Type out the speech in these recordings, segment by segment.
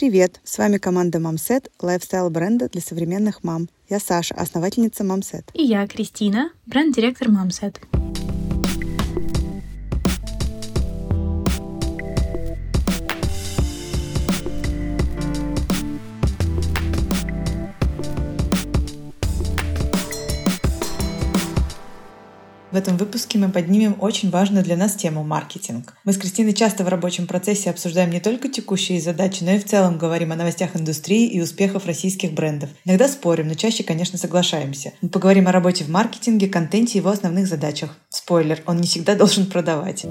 Привет! С вами команда Мамсет, лайфстайл бренда для современных мам. Я Саша, основательница Мамсет. И я Кристина, бренд-директор Мамсет. Этом выпуске мы поднимем очень важную для нас тему маркетинг. Мы с Кристиной часто в рабочем процессе обсуждаем не только текущие задачи, но и в целом говорим о новостях индустрии и успехах российских брендов. Иногда спорим, но чаще, конечно, соглашаемся. Мы поговорим о работе в маркетинге, контенте и его основных задачах. Спойлер, он не всегда должен продавать.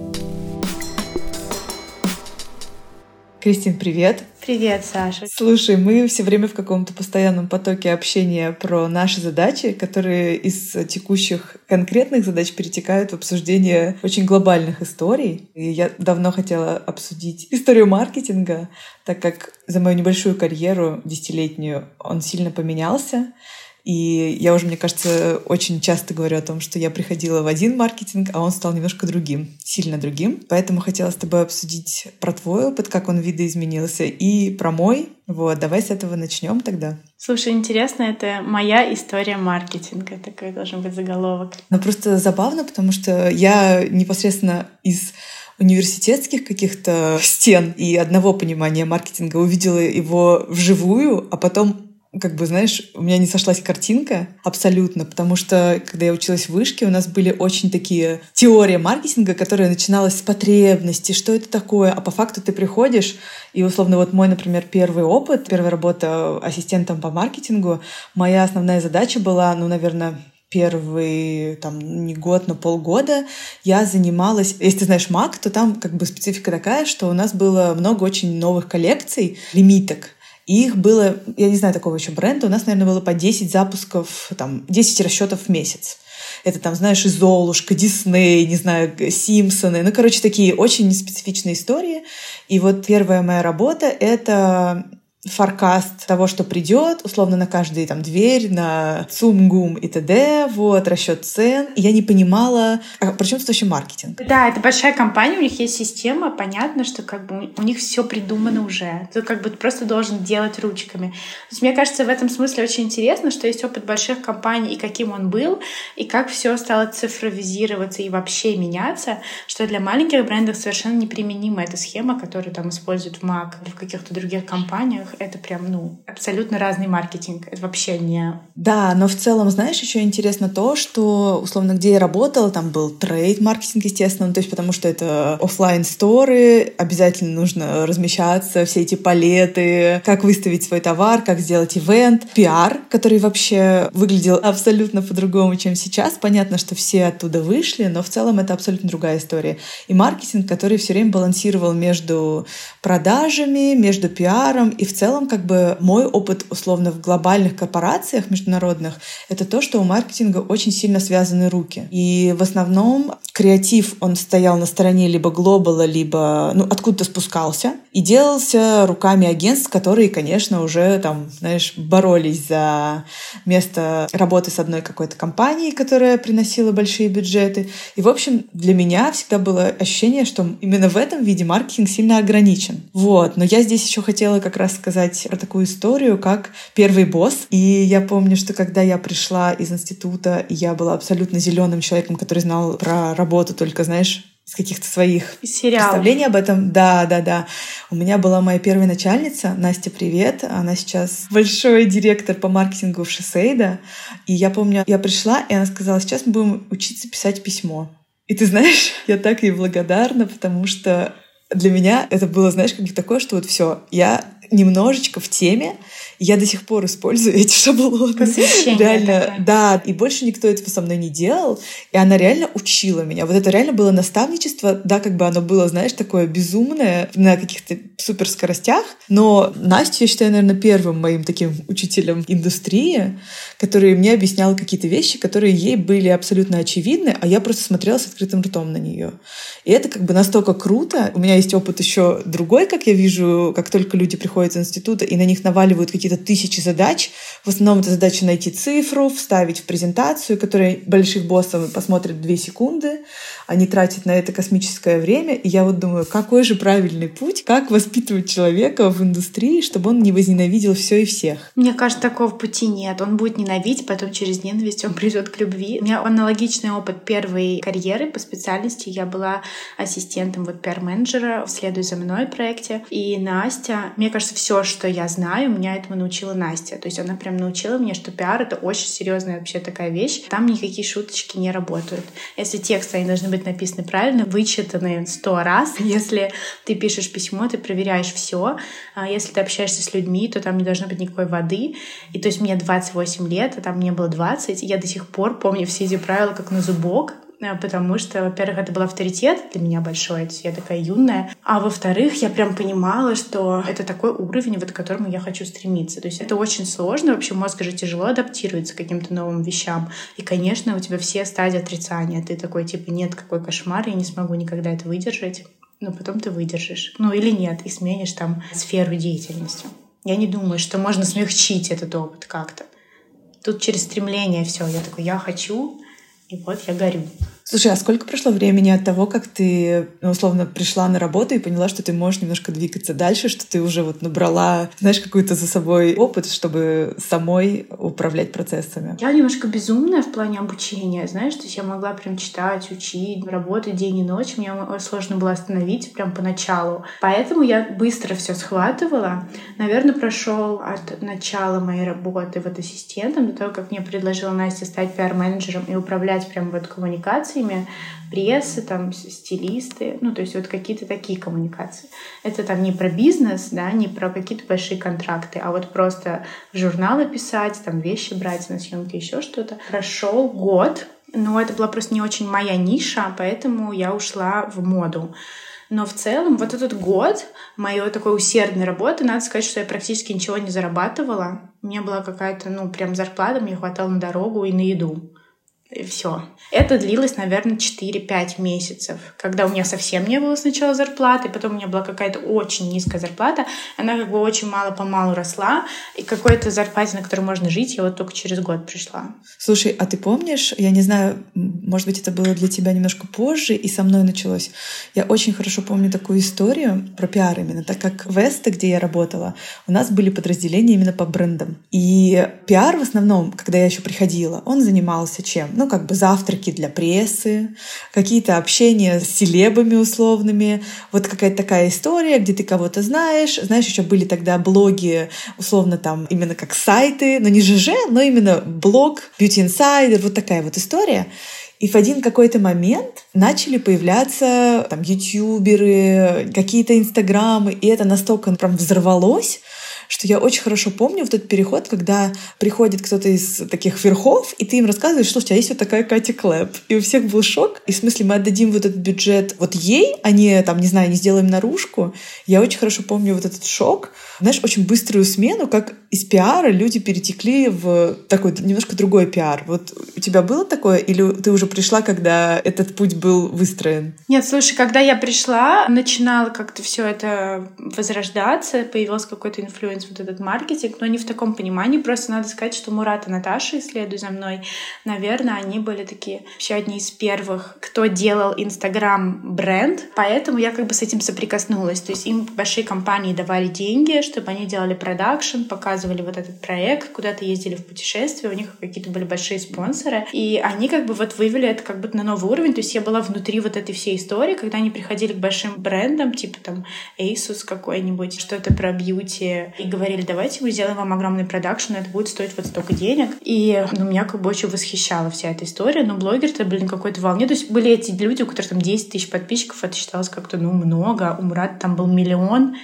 Кристин, привет. Привет, Саша. Слушай, мы все время в каком-то постоянном потоке общения про наши задачи, которые из текущих конкретных задач перетекают в обсуждение очень глобальных историй. И я давно хотела обсудить историю маркетинга, так как за мою небольшую карьеру, десятилетнюю, он сильно поменялся. И я уже, мне кажется, очень часто говорю о том, что я приходила в один маркетинг, а он стал немножко другим, сильно другим. Поэтому хотела с тобой обсудить про твой опыт, как он видоизменился, и про мой. Вот, давай с этого начнем тогда. Слушай, интересно, это моя история маркетинга, такой должен быть заголовок. Ну, просто забавно, потому что я непосредственно из университетских каких-то стен и одного понимания маркетинга увидела его вживую, а потом как бы, знаешь, у меня не сошлась картинка абсолютно, потому что, когда я училась в вышке, у нас были очень такие теории маркетинга, которая начиналась с потребности, что это такое, а по факту ты приходишь, и, условно, вот мой, например, первый опыт, первая работа ассистентом по маркетингу, моя основная задача была, ну, наверное, первый, там, не год, но полгода я занималась... Если ты знаешь МАК, то там как бы специфика такая, что у нас было много очень новых коллекций, лимиток. Их было, я не знаю такого еще бренда, у нас, наверное, было по 10 запусков, там, 10 расчетов в месяц. Это там, знаешь, и Золушка, Дисней, не знаю, Симпсоны. Ну, короче, такие очень специфичные истории. И вот первая моя работа — это фаркаст того, что придет, условно на каждую там дверь, на ЦУМ, и т.д., вот, расчет цен. Я не понимала, а при чем вообще маркетинг? Да, это большая компания, у них есть система, понятно, что как бы у них все придумано уже. Ты как бы просто должен делать ручками. То есть, мне кажется, в этом смысле очень интересно, что есть опыт больших компаний и каким он был, и как все стало цифровизироваться и вообще меняться, что для маленьких брендов совершенно неприменима эта схема, которую там используют в Mac или в каких-то других компаниях это прям, ну, абсолютно разный маркетинг. Это вообще не... Да, но в целом, знаешь, еще интересно то, что, условно, где я работала, там был трейд-маркетинг, естественно, ну, то есть потому что это офлайн сторы обязательно нужно размещаться, все эти палеты, как выставить свой товар, как сделать ивент, пиар, который вообще выглядел абсолютно по-другому, чем сейчас. Понятно, что все оттуда вышли, но в целом это абсолютно другая история. И маркетинг, который все время балансировал между продажами, между пиаром и в целом, как бы мой опыт условно в глобальных корпорациях международных, это то, что у маркетинга очень сильно связаны руки. И в основном креатив, он стоял на стороне либо глобала, либо ну, откуда-то спускался и делался руками агентств, которые, конечно, уже там, знаешь, боролись за место работы с одной какой-то компанией, которая приносила большие бюджеты. И, в общем, для меня всегда было ощущение, что именно в этом виде маркетинг сильно ограничен. Вот. Но я здесь еще хотела как раз сказать, рассказать про такую историю, как первый босс. И я помню, что когда я пришла из института, я была абсолютно зеленым человеком, который знал про работу только, знаешь, из каких-то своих представлений об этом. Да, да, да. У меня была моя первая начальница, Настя, привет. Она сейчас большой директор по маркетингу в Шосейда. И я помню, я пришла, и она сказала, сейчас мы будем учиться писать письмо. И ты знаешь, я так ей благодарна, потому что для меня это было, знаешь, как такое, что вот все, я немножечко в теме, я до сих пор использую эти шаблоны. Реально, такое. да. И больше никто этого со мной не делал. И она реально учила меня. Вот это реально было наставничество. Да, как бы оно было, знаешь, такое безумное на каких-то суперскоростях. Но Настя, я считаю, наверное, первым моим таким учителем индустрии, который мне объяснял какие-то вещи, которые ей были абсолютно очевидны, а я просто смотрела с открытым ртом на нее. И это как бы настолько круто. У меня есть опыт еще другой, как я вижу, как только люди приходят приходят из института и на них наваливают какие-то тысячи задач. В основном это задача найти цифру, вставить в презентацию, которая больших боссов посмотрят две секунды. Они тратят на это космическое время. И я вот думаю, какой же правильный путь, как воспитывать человека в индустрии, чтобы он не возненавидел все и всех. Мне кажется, такого пути нет. Он будет ненавидеть, потом через ненависть он придет к любви. У меня аналогичный опыт первой карьеры по специальности. Я была ассистентом вот пиар-менеджера в «Следуй за мной» проекте. И Настя, мне кажется, все, что я знаю, меня этому научила Настя. То есть она прям научила меня, что пиар — это очень серьезная вообще такая вещь. Там никакие шуточки не работают. Если тексты, они должны быть написаны правильно, вычитаны сто раз. Если ты пишешь письмо, ты проверяешь все. А если ты общаешься с людьми, то там не должно быть никакой воды. И то есть мне 28 лет, а там мне было 20, и я до сих пор помню все эти правила как на зубок. Э, потому что, во-первых, это был авторитет для меня большой, я такая юная, а во-вторых, я прям понимала, что это такой уровень, вот к которому я хочу стремиться. То есть это очень сложно, вообще мозг же тяжело адаптируется к каким-то новым вещам. И, конечно, у тебя все стадии отрицания. Ты такой, типа, нет, какой кошмар, я не смогу никогда это выдержать. Но потом ты выдержишь. Ну или нет, и сменишь там сферу деятельности. Я не думаю, что можно смягчить этот опыт как-то. Тут через стремление все. Я такой, я хочу, и вот я горю. Слушай, а сколько прошло времени от того, как ты, ну, условно, пришла на работу и поняла, что ты можешь немножко двигаться дальше, что ты уже вот набрала, знаешь, какой-то за собой опыт, чтобы самой управлять процессами? Я немножко безумная в плане обучения, знаешь, то есть я могла прям читать, учить, работать день и ночь. Мне сложно было остановить прям поначалу. Поэтому я быстро все схватывала. Наверное, прошел от начала моей работы вот ассистентом до того, как мне предложила Настя стать пиар-менеджером и управлять прям вот коммуникацией коммуникациями прессы, там, стилисты, ну, то есть вот какие-то такие коммуникации. Это там не про бизнес, да, не про какие-то большие контракты, а вот просто журналы писать, там, вещи брать на съемки, еще что-то. Прошел год, но это была просто не очень моя ниша, поэтому я ушла в моду. Но в целом вот этот год моей такой усердной работы, надо сказать, что я практически ничего не зарабатывала. У меня была какая-то, ну, прям зарплата, мне хватало на дорогу и на еду. И все. Это длилось, наверное, 4-5 месяцев, когда у меня совсем не было сначала зарплаты, потом у меня была какая-то очень низкая зарплата, она как бы очень мало-помалу росла, и какой-то зарплате, на которой можно жить, я вот только через год пришла. Слушай, а ты помнишь, я не знаю, может быть, это было для тебя немножко позже, и со мной началось. Я очень хорошо помню такую историю про пиар именно, так как в Эсте, где я работала, у нас были подразделения именно по брендам. И пиар в основном, когда я еще приходила, он занимался чем? Ну, как бы завтраки для прессы, какие-то общения с селебами условными, вот какая-то такая история, где ты кого-то знаешь. Знаешь, еще были тогда блоги, условно там, именно как сайты, но не ЖЖ, но именно блог, Beauty Insider, вот такая вот история. И в один какой-то момент начали появляться там ютуберы, какие-то инстаграмы, и это настолько прям взорвалось, что я очень хорошо помню вот этот переход, когда приходит кто-то из таких верхов, и ты им рассказываешь, что у тебя есть вот такая Катя Клэп. И у всех был шок. И в смысле мы отдадим вот этот бюджет вот ей, а не, там, не знаю, не сделаем наружку. Я очень хорошо помню вот этот шок. Знаешь, очень быструю смену, как из пиара люди перетекли в такой немножко другой пиар. Вот у тебя было такое, или ты уже пришла, когда этот путь был выстроен? Нет, слушай, когда я пришла, начинала как-то все это возрождаться, появился какой-то influence использовать вот этот маркетинг, но не в таком понимании. Просто надо сказать, что Мурад и Наташа, «Следуй за мной», наверное, они были такие еще одни из первых, кто делал Instagram бренд, поэтому я как бы с этим соприкоснулась. То есть им большие компании давали деньги, чтобы они делали продакшн, показывали вот этот проект, куда-то ездили в путешествие, у них какие-то были большие спонсоры, и они как бы вот вывели это как бы на новый уровень. То есть я была внутри вот этой всей истории, когда они приходили к большим брендам, типа там Asus какой-нибудь, что-то про бьюти, и говорили, давайте мы сделаем вам огромный продакшн, это будет стоить вот столько денег. И ну, меня как бы очень восхищала вся эта история. Но блогер-то, блин, какой-то волне. То есть были эти люди, у которых там 10 тысяч подписчиков, это считалось как-то, ну, много. У Мурата там был миллион.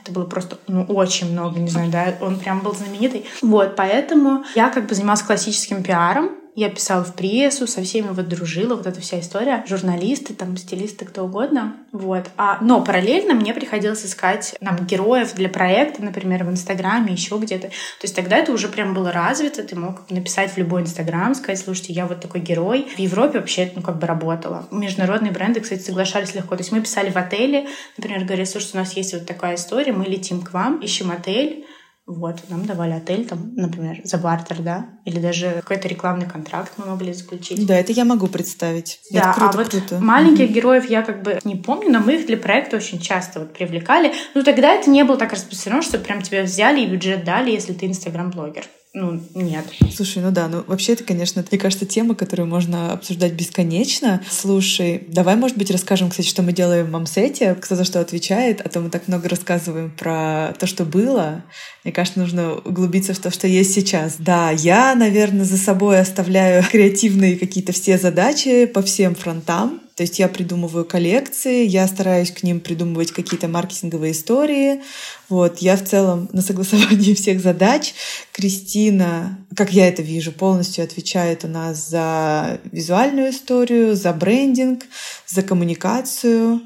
Это было просто, ну, очень много, не знаю, да, он прям был знаменитый. Вот, поэтому я как бы занималась классическим пиаром, Я писала в прессу, со всеми вот дружила, вот эта вся история. Журналисты, там, стилисты, кто угодно. Вот. А, но параллельно мне приходилось искать нам героев для проекта, например, в Инстаграме, еще где-то. То есть тогда это уже прям было развито. Ты мог написать в любой Инстаграм, сказать, слушайте, я вот такой герой. В Европе вообще это, ну, как бы работало. Международные бренды, кстати, соглашались легко. То есть мы писали в отеле, например, говорили, слушайте, у нас есть вот такая история, мы летим к вам, ищем отель, вот, нам давали отель, там, например, за бартер, да, или даже какой-то рекламный контракт мы могли заключить. Да, это я могу представить. Да, это круто, а вот круто. маленьких героев я как бы не помню, но мы их для проекта очень часто вот привлекали. Ну, тогда это не было так распространено, что прям тебя взяли и бюджет дали, если ты инстаграм-блогер. Ну, нет. Слушай, ну да, ну вообще это, конечно, мне кажется, тема, которую можно обсуждать бесконечно. Слушай, давай, может быть, расскажем, кстати, что мы делаем в Мамсете, кто за что отвечает, а то мы так много рассказываем про то, что было. Мне кажется, нужно углубиться в то, что есть сейчас. Да, я, наверное, за собой оставляю креативные какие-то все задачи по всем фронтам. То есть я придумываю коллекции, я стараюсь к ним придумывать какие-то маркетинговые истории. Вот, я в целом на согласовании всех задач. Кристина, как я это вижу, полностью отвечает у нас за визуальную историю, за брендинг, за коммуникацию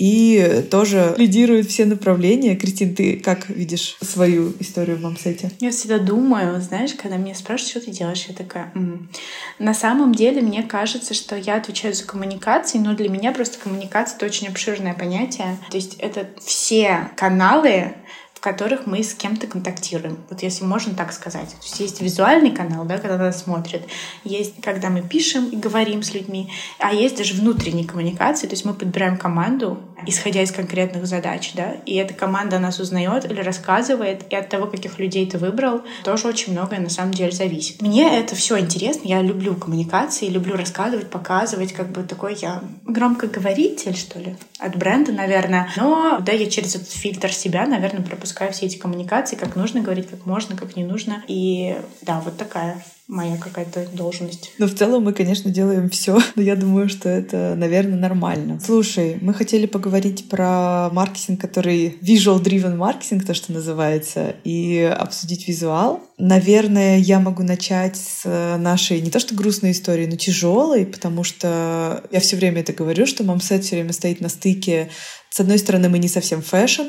и тоже лидирует все направления. Кристин, ты как видишь свою историю в мамсете? Я всегда думаю, знаешь, когда меня спрашивают, что ты делаешь, я такая... М-м". На самом деле, мне кажется, что я отвечаю за коммуникации, но для меня просто коммуникация — это очень обширное понятие. То есть это все каналы, в которых мы с кем-то контактируем. Вот если можно так сказать. То есть есть визуальный канал, да, когда нас смотрят, есть когда мы пишем и говорим с людьми, а есть даже внутренние коммуникации, то есть мы подбираем команду, исходя из конкретных задач, да, и эта команда нас узнает или рассказывает, и от того, каких людей ты выбрал, тоже очень многое на самом деле зависит. Мне это все интересно, я люблю коммуникации, люблю рассказывать, показывать, как бы такой я громкоговоритель, что ли, от бренда, наверное, но да, я через этот фильтр себя, наверное, пропускаю все эти коммуникации, как нужно говорить, как можно, как не нужно. И да, вот такая моя какая-то должность. Но в целом мы, конечно, делаем все, но я думаю, что это, наверное, нормально. Слушай, мы хотели поговорить про маркетинг, который visual-driven маркетинг, то, что называется, и обсудить визуал. Наверное, я могу начать с нашей не то что грустной истории, но тяжелой, потому что я все время это говорю, что мамсет все время стоит на стыке. С одной стороны, мы не совсем фэшн,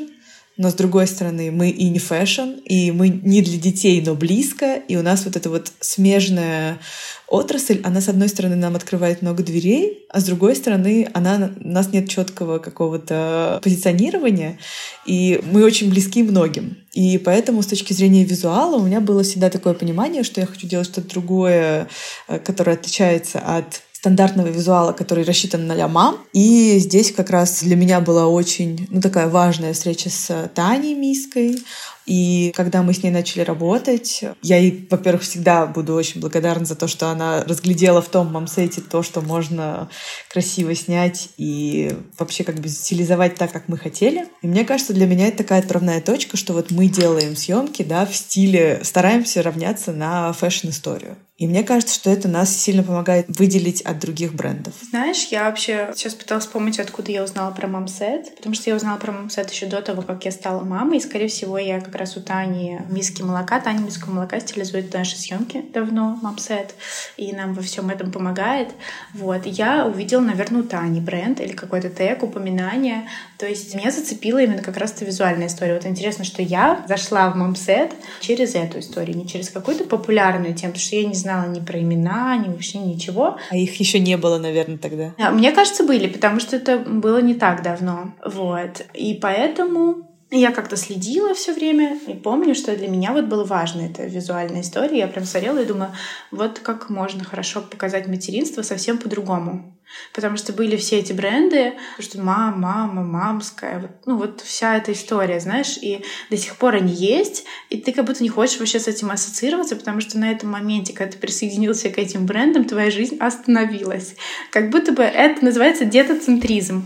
но с другой стороны мы и не фэшн, и мы не для детей, но близко, и у нас вот эта вот смежная отрасль, она с одной стороны нам открывает много дверей, а с другой стороны она, у нас нет четкого какого-то позиционирования, и мы очень близки многим. И поэтому с точки зрения визуала у меня было всегда такое понимание, что я хочу делать что-то другое, э, которое отличается от стандартного визуала, который рассчитан для мам. И здесь как раз для меня была очень ну, такая важная встреча с Таней Миской. И когда мы с ней начали работать, я ей, во-первых, всегда буду очень благодарна за то, что она разглядела в том мамсете то, что можно красиво снять и вообще как бы стилизовать так, как мы хотели. И мне кажется, для меня это такая отправная точка, что вот мы делаем съемки, да, в стиле, стараемся равняться на фэшн-историю. И мне кажется, что это нас сильно помогает выделить от других брендов. Знаешь, я вообще сейчас пыталась вспомнить, откуда я узнала про мамсет, потому что я узнала про мамсет еще до того, как я стала мамой, и, скорее всего, я как раз у Тани миски молока. Таня миску молока стилизует наши съемки давно, мамсет, и нам во всем этом помогает. Вот. Я увидела, наверное, у Тани бренд или какой-то тег, упоминание. То есть меня зацепила именно как раз-то визуальная история. Вот интересно, что я зашла в мамсет через эту историю, не через какую-то популярную тему, потому что я не знала ни про имена, ни вообще ничего. А их еще не было, наверное, тогда? А, мне кажется, были, потому что это было не так давно. Вот. И поэтому я как-то следила все время и помню, что для меня вот было важно эта визуальная история. Я прям смотрела и думаю, вот как можно хорошо показать материнство совсем по-другому. Потому что были все эти бренды, что мама, мама, мамская, вот, ну вот вся эта история, знаешь, и до сих пор они есть, и ты как будто не хочешь вообще с этим ассоциироваться, потому что на этом моменте, когда ты присоединился к этим брендам, твоя жизнь остановилась. Как будто бы это называется детоцентризм.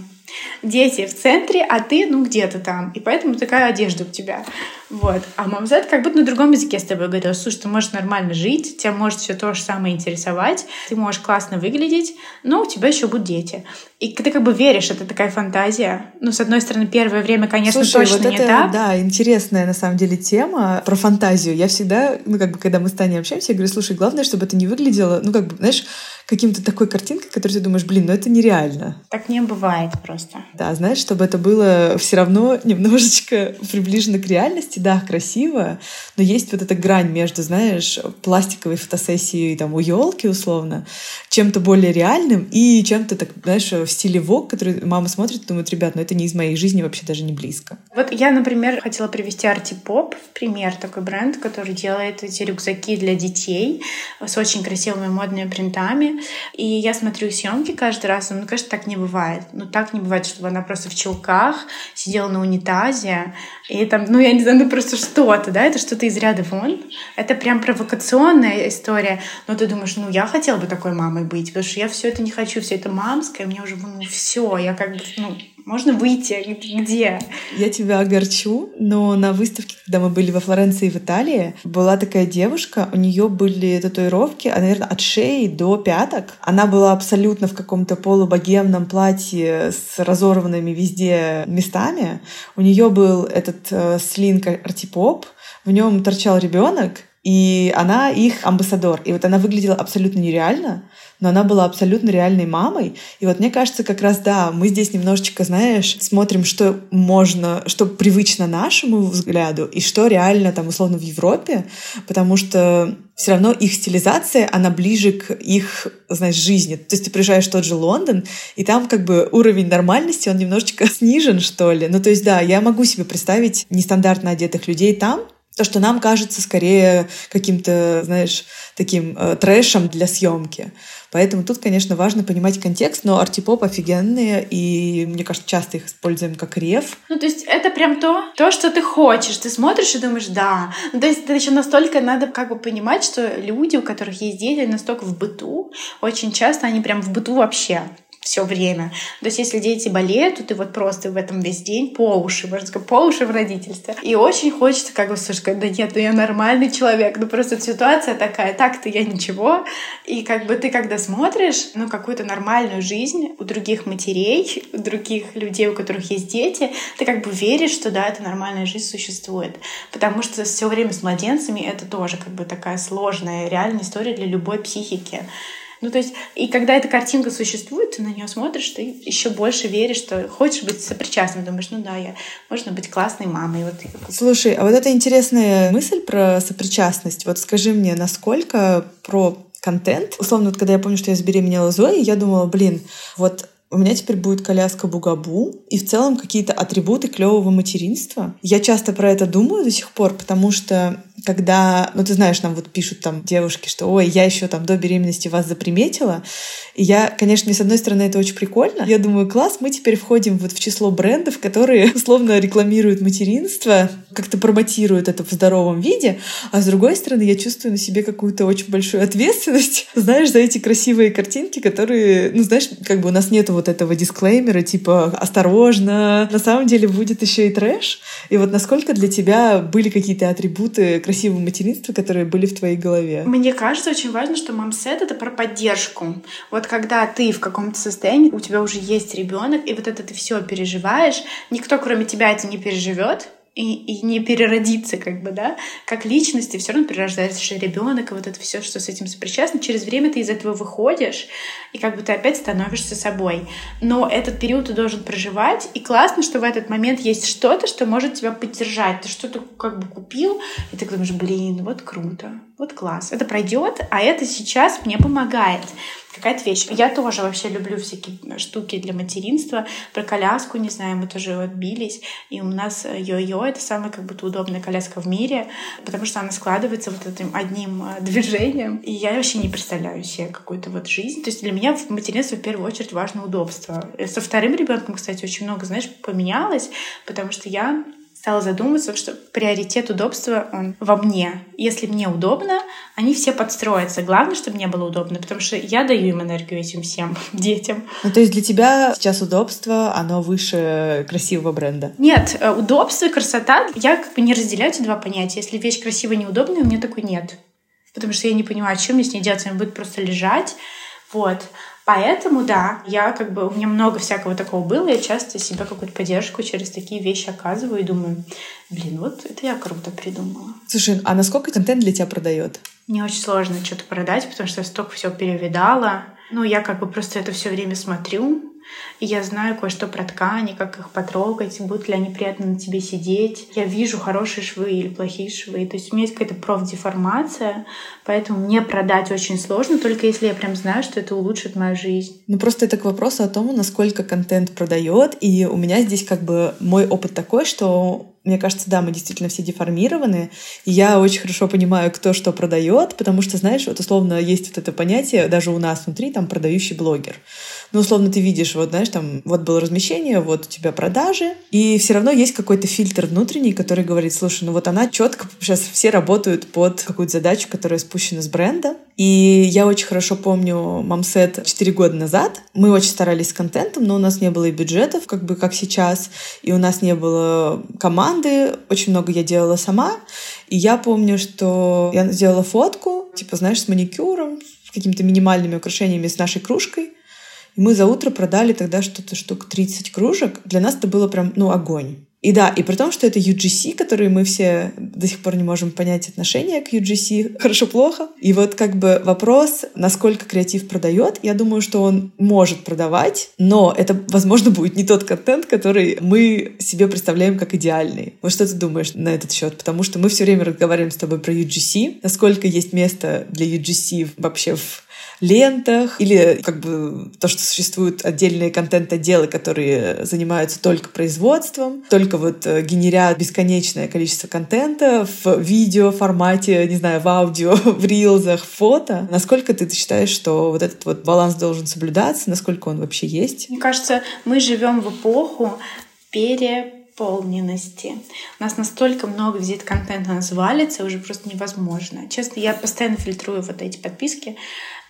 Дети в центре, а ты, ну, где-то там. И поэтому такая одежда у тебя. Вот. А мамзет как будто на другом языке с тобой говорил, слушай, ты можешь нормально жить, тебя может все то же самое интересовать, ты можешь классно выглядеть, но у тебя еще будут дети. И ты как бы веришь, это такая фантазия. Ну, с одной стороны, первое время, конечно, Слушай, точно вот не это, так. Да, интересная на самом деле тема про фантазию. Я всегда, ну, как бы, когда мы с Таней общаемся, я говорю, слушай, главное, чтобы это не выглядело, ну, как бы, знаешь, каким-то такой картинкой, которой ты думаешь, блин, ну это нереально. Так не бывает просто. Да, знаешь, чтобы это было все равно немножечко приближено к реальности, да, красиво, но есть вот эта грань между, знаешь, пластиковой фотосессией там у елки условно, чем-то более реальным и чем-то, так, знаешь, стиле вок, который мама смотрит и думает, ребят, ну это не из моей жизни вообще даже не близко. Вот я, например, хотела привести Артипоп в пример, такой бренд, который делает эти рюкзаки для детей с очень красивыми модными принтами, и я смотрю съемки каждый раз, ну, конечно, так не бывает. Ну, так не бывает, чтобы она просто в чулках сидела на унитазе, и там, ну, я не знаю, ну, просто что-то, да, это что-то из ряда вон. Это прям провокационная история. Но ты думаешь, ну, я хотела бы такой мамой быть, потому что я все это не хочу, все это мамское, мне уже, ну, все, я как бы, ну, можно выйти? Где? Я тебя огорчу, но на выставке, когда мы были во Флоренции в Италии, была такая девушка, у нее были татуировки, а, наверное, от шеи до пяток. Она была абсолютно в каком-то полубогемном платье с разорванными везде местами. У нее был этот э, слинг артипоп, в нем торчал ребенок, и она их амбассадор. И вот она выглядела абсолютно нереально, но она была абсолютно реальной мамой. И вот мне кажется, как раз да, мы здесь немножечко, знаешь, смотрим, что можно, что привычно нашему взгляду и что реально там условно в Европе, потому что все равно их стилизация, она ближе к их, знаешь, жизни. То есть ты приезжаешь в тот же Лондон, и там как бы уровень нормальности, он немножечко снижен, что ли. Ну, то есть, да, я могу себе представить нестандартно одетых людей там, то, что нам кажется скорее каким-то, знаешь, таким э, трэшем для съемки. Поэтому тут, конечно, важно понимать контекст, но артипоп офигенные, и, мне кажется, часто их используем как реф. Ну, то есть это прям то, то, что ты хочешь. Ты смотришь и думаешь, да. Ну, то есть это еще настолько надо как бы понимать, что люди, у которых есть дети, настолько в быту, очень часто они прям в быту вообще все время. То есть, если дети болеют, то ты вот просто в этом весь день по уши, можно сказать, по уши в родительстве. И очень хочется как бы слушать, да нет, ну я нормальный человек, ну просто ситуация такая, так-то я ничего. И как бы ты когда смотришь, ну, какую-то нормальную жизнь у других матерей, у других людей, у которых есть дети, ты как бы веришь, что да, эта нормальная жизнь существует. Потому что все время с младенцами это тоже как бы такая сложная реальная история для любой психики. Ну, то есть, и когда эта картинка существует, ты на нее смотришь, ты еще больше веришь, что хочешь быть сопричастным. Думаешь, ну да, я можно быть классной мамой. Вот. Слушай, а вот это интересная мысль про сопричастность. Вот скажи мне, насколько про контент. Условно, вот когда я помню, что я забеременела Зоей, я думала, блин, вот у меня теперь будет коляска Бугабу и в целом какие-то атрибуты клевого материнства. Я часто про это думаю до сих пор, потому что когда, ну ты знаешь, нам вот пишут там девушки, что ой, я еще там до беременности вас заприметила. И я, конечно, с одной стороны, это очень прикольно. Я думаю, класс, мы теперь входим вот в число брендов, которые условно рекламируют материнство, как-то промотируют это в здоровом виде. А с другой стороны, я чувствую на себе какую-то очень большую ответственность, знаешь, за эти красивые картинки, которые, ну знаешь, как бы у нас нету вот этого дисклеймера, типа осторожно, на самом деле будет еще и трэш. И вот насколько для тебя были какие-то атрибуты красивого материнства, которые были в твоей голове? Мне кажется, очень важно, что мамсет — это про поддержку. Вот когда ты в каком-то состоянии, у тебя уже есть ребенок, и вот это ты все переживаешь, никто, кроме тебя, это не переживет, и, и не переродиться, как бы, да, как личности, все равно перерождается ребенок, и вот это все, что с этим сопричастно, через время ты из этого выходишь, и как бы ты опять становишься собой. Но этот период ты должен проживать, и классно, что в этот момент есть что-то, что может тебя поддержать. Ты что-то как бы купил, и ты думаешь, блин, вот круто, вот класс. Это пройдет, а это сейчас мне помогает какая-то вещь. Я тоже вообще люблю всякие штуки для материнства. Про коляску, не знаю, мы тоже отбились. И у нас йо-йо — это самая как будто удобная коляска в мире, потому что она складывается вот этим одним э, движением. И я вообще не представляю себе какую-то вот жизнь. То есть для меня в материнстве в первую очередь важно удобство. Со вторым ребенком, кстати, очень много, знаешь, поменялось, потому что я стала задумываться, что приоритет удобства, он во мне. Если мне удобно, они все подстроятся. Главное, чтобы мне было удобно, потому что я даю им энергию этим всем детям. Ну, то есть для тебя сейчас удобство, оно выше красивого бренда? Нет, э, удобство и красота, я как бы не разделяю эти два понятия. Если вещь красивая и неудобная, у меня такой нет. Потому что я не понимаю, чем мне с ней делать, она будет просто лежать. Вот. Поэтому, да, я как бы, у меня много всякого такого было, я часто себе какую-то поддержку через такие вещи оказываю и думаю, блин, вот это я круто придумала. Слушай, а насколько контент для тебя продает? Мне очень сложно что-то продать, потому что я столько всего перевидала. Ну, я как бы просто это все время смотрю, и я знаю кое-что про ткани, как их потрогать, будут ли они приятно на тебе сидеть. Я вижу хорошие швы или плохие швы. То есть у меня есть какая-то профдеформация, поэтому мне продать очень сложно, только если я прям знаю, что это улучшит мою жизнь. Ну просто это к вопросу о том, насколько контент продает. И у меня здесь как бы мой опыт такой, что мне кажется, да, мы действительно все деформированы. И я очень хорошо понимаю, кто что продает, потому что, знаешь, вот условно есть вот это понятие, даже у нас внутри, там, продающий блогер. Ну, условно, ты видишь, вот, знаешь, там, вот было размещение, вот у тебя продажи, и все равно есть какой-то фильтр внутренний, который говорит, слушай, ну вот она четко, сейчас все работают под какую-то задачу, которая спущена с бренда, и я очень хорошо помню мамсет 4 года назад. Мы очень старались с контентом, но у нас не было и бюджетов, как бы как сейчас, и у нас не было команды. Очень много я делала сама. И я помню, что я сделала фотку, типа, знаешь, с маникюром, с какими-то минимальными украшениями с нашей кружкой. И мы за утро продали тогда что-то штук 30 кружек. Для нас это было прям, ну, огонь. И да, и при том, что это UGC, который мы все до сих пор не можем понять отношение к UGC, хорошо-плохо. И вот как бы вопрос, насколько креатив продает, я думаю, что он может продавать, но это, возможно, будет не тот контент, который мы себе представляем как идеальный. Вот что ты думаешь на этот счет? Потому что мы все время разговариваем с тобой про UGC, насколько есть место для UGC вообще в лентах, или как бы то, что существуют отдельные контент-отделы, которые занимаются только производством, только вот э, генерят бесконечное количество контента в видео формате, не знаю, в аудио, в рилзах, фото. Насколько ты считаешь, что вот этот вот баланс должен соблюдаться, насколько он вообще есть? Мне кажется, мы живем в эпоху пере наполненности. У нас настолько много визит контента нас валится, уже просто невозможно. Честно, я постоянно фильтрую вот эти подписки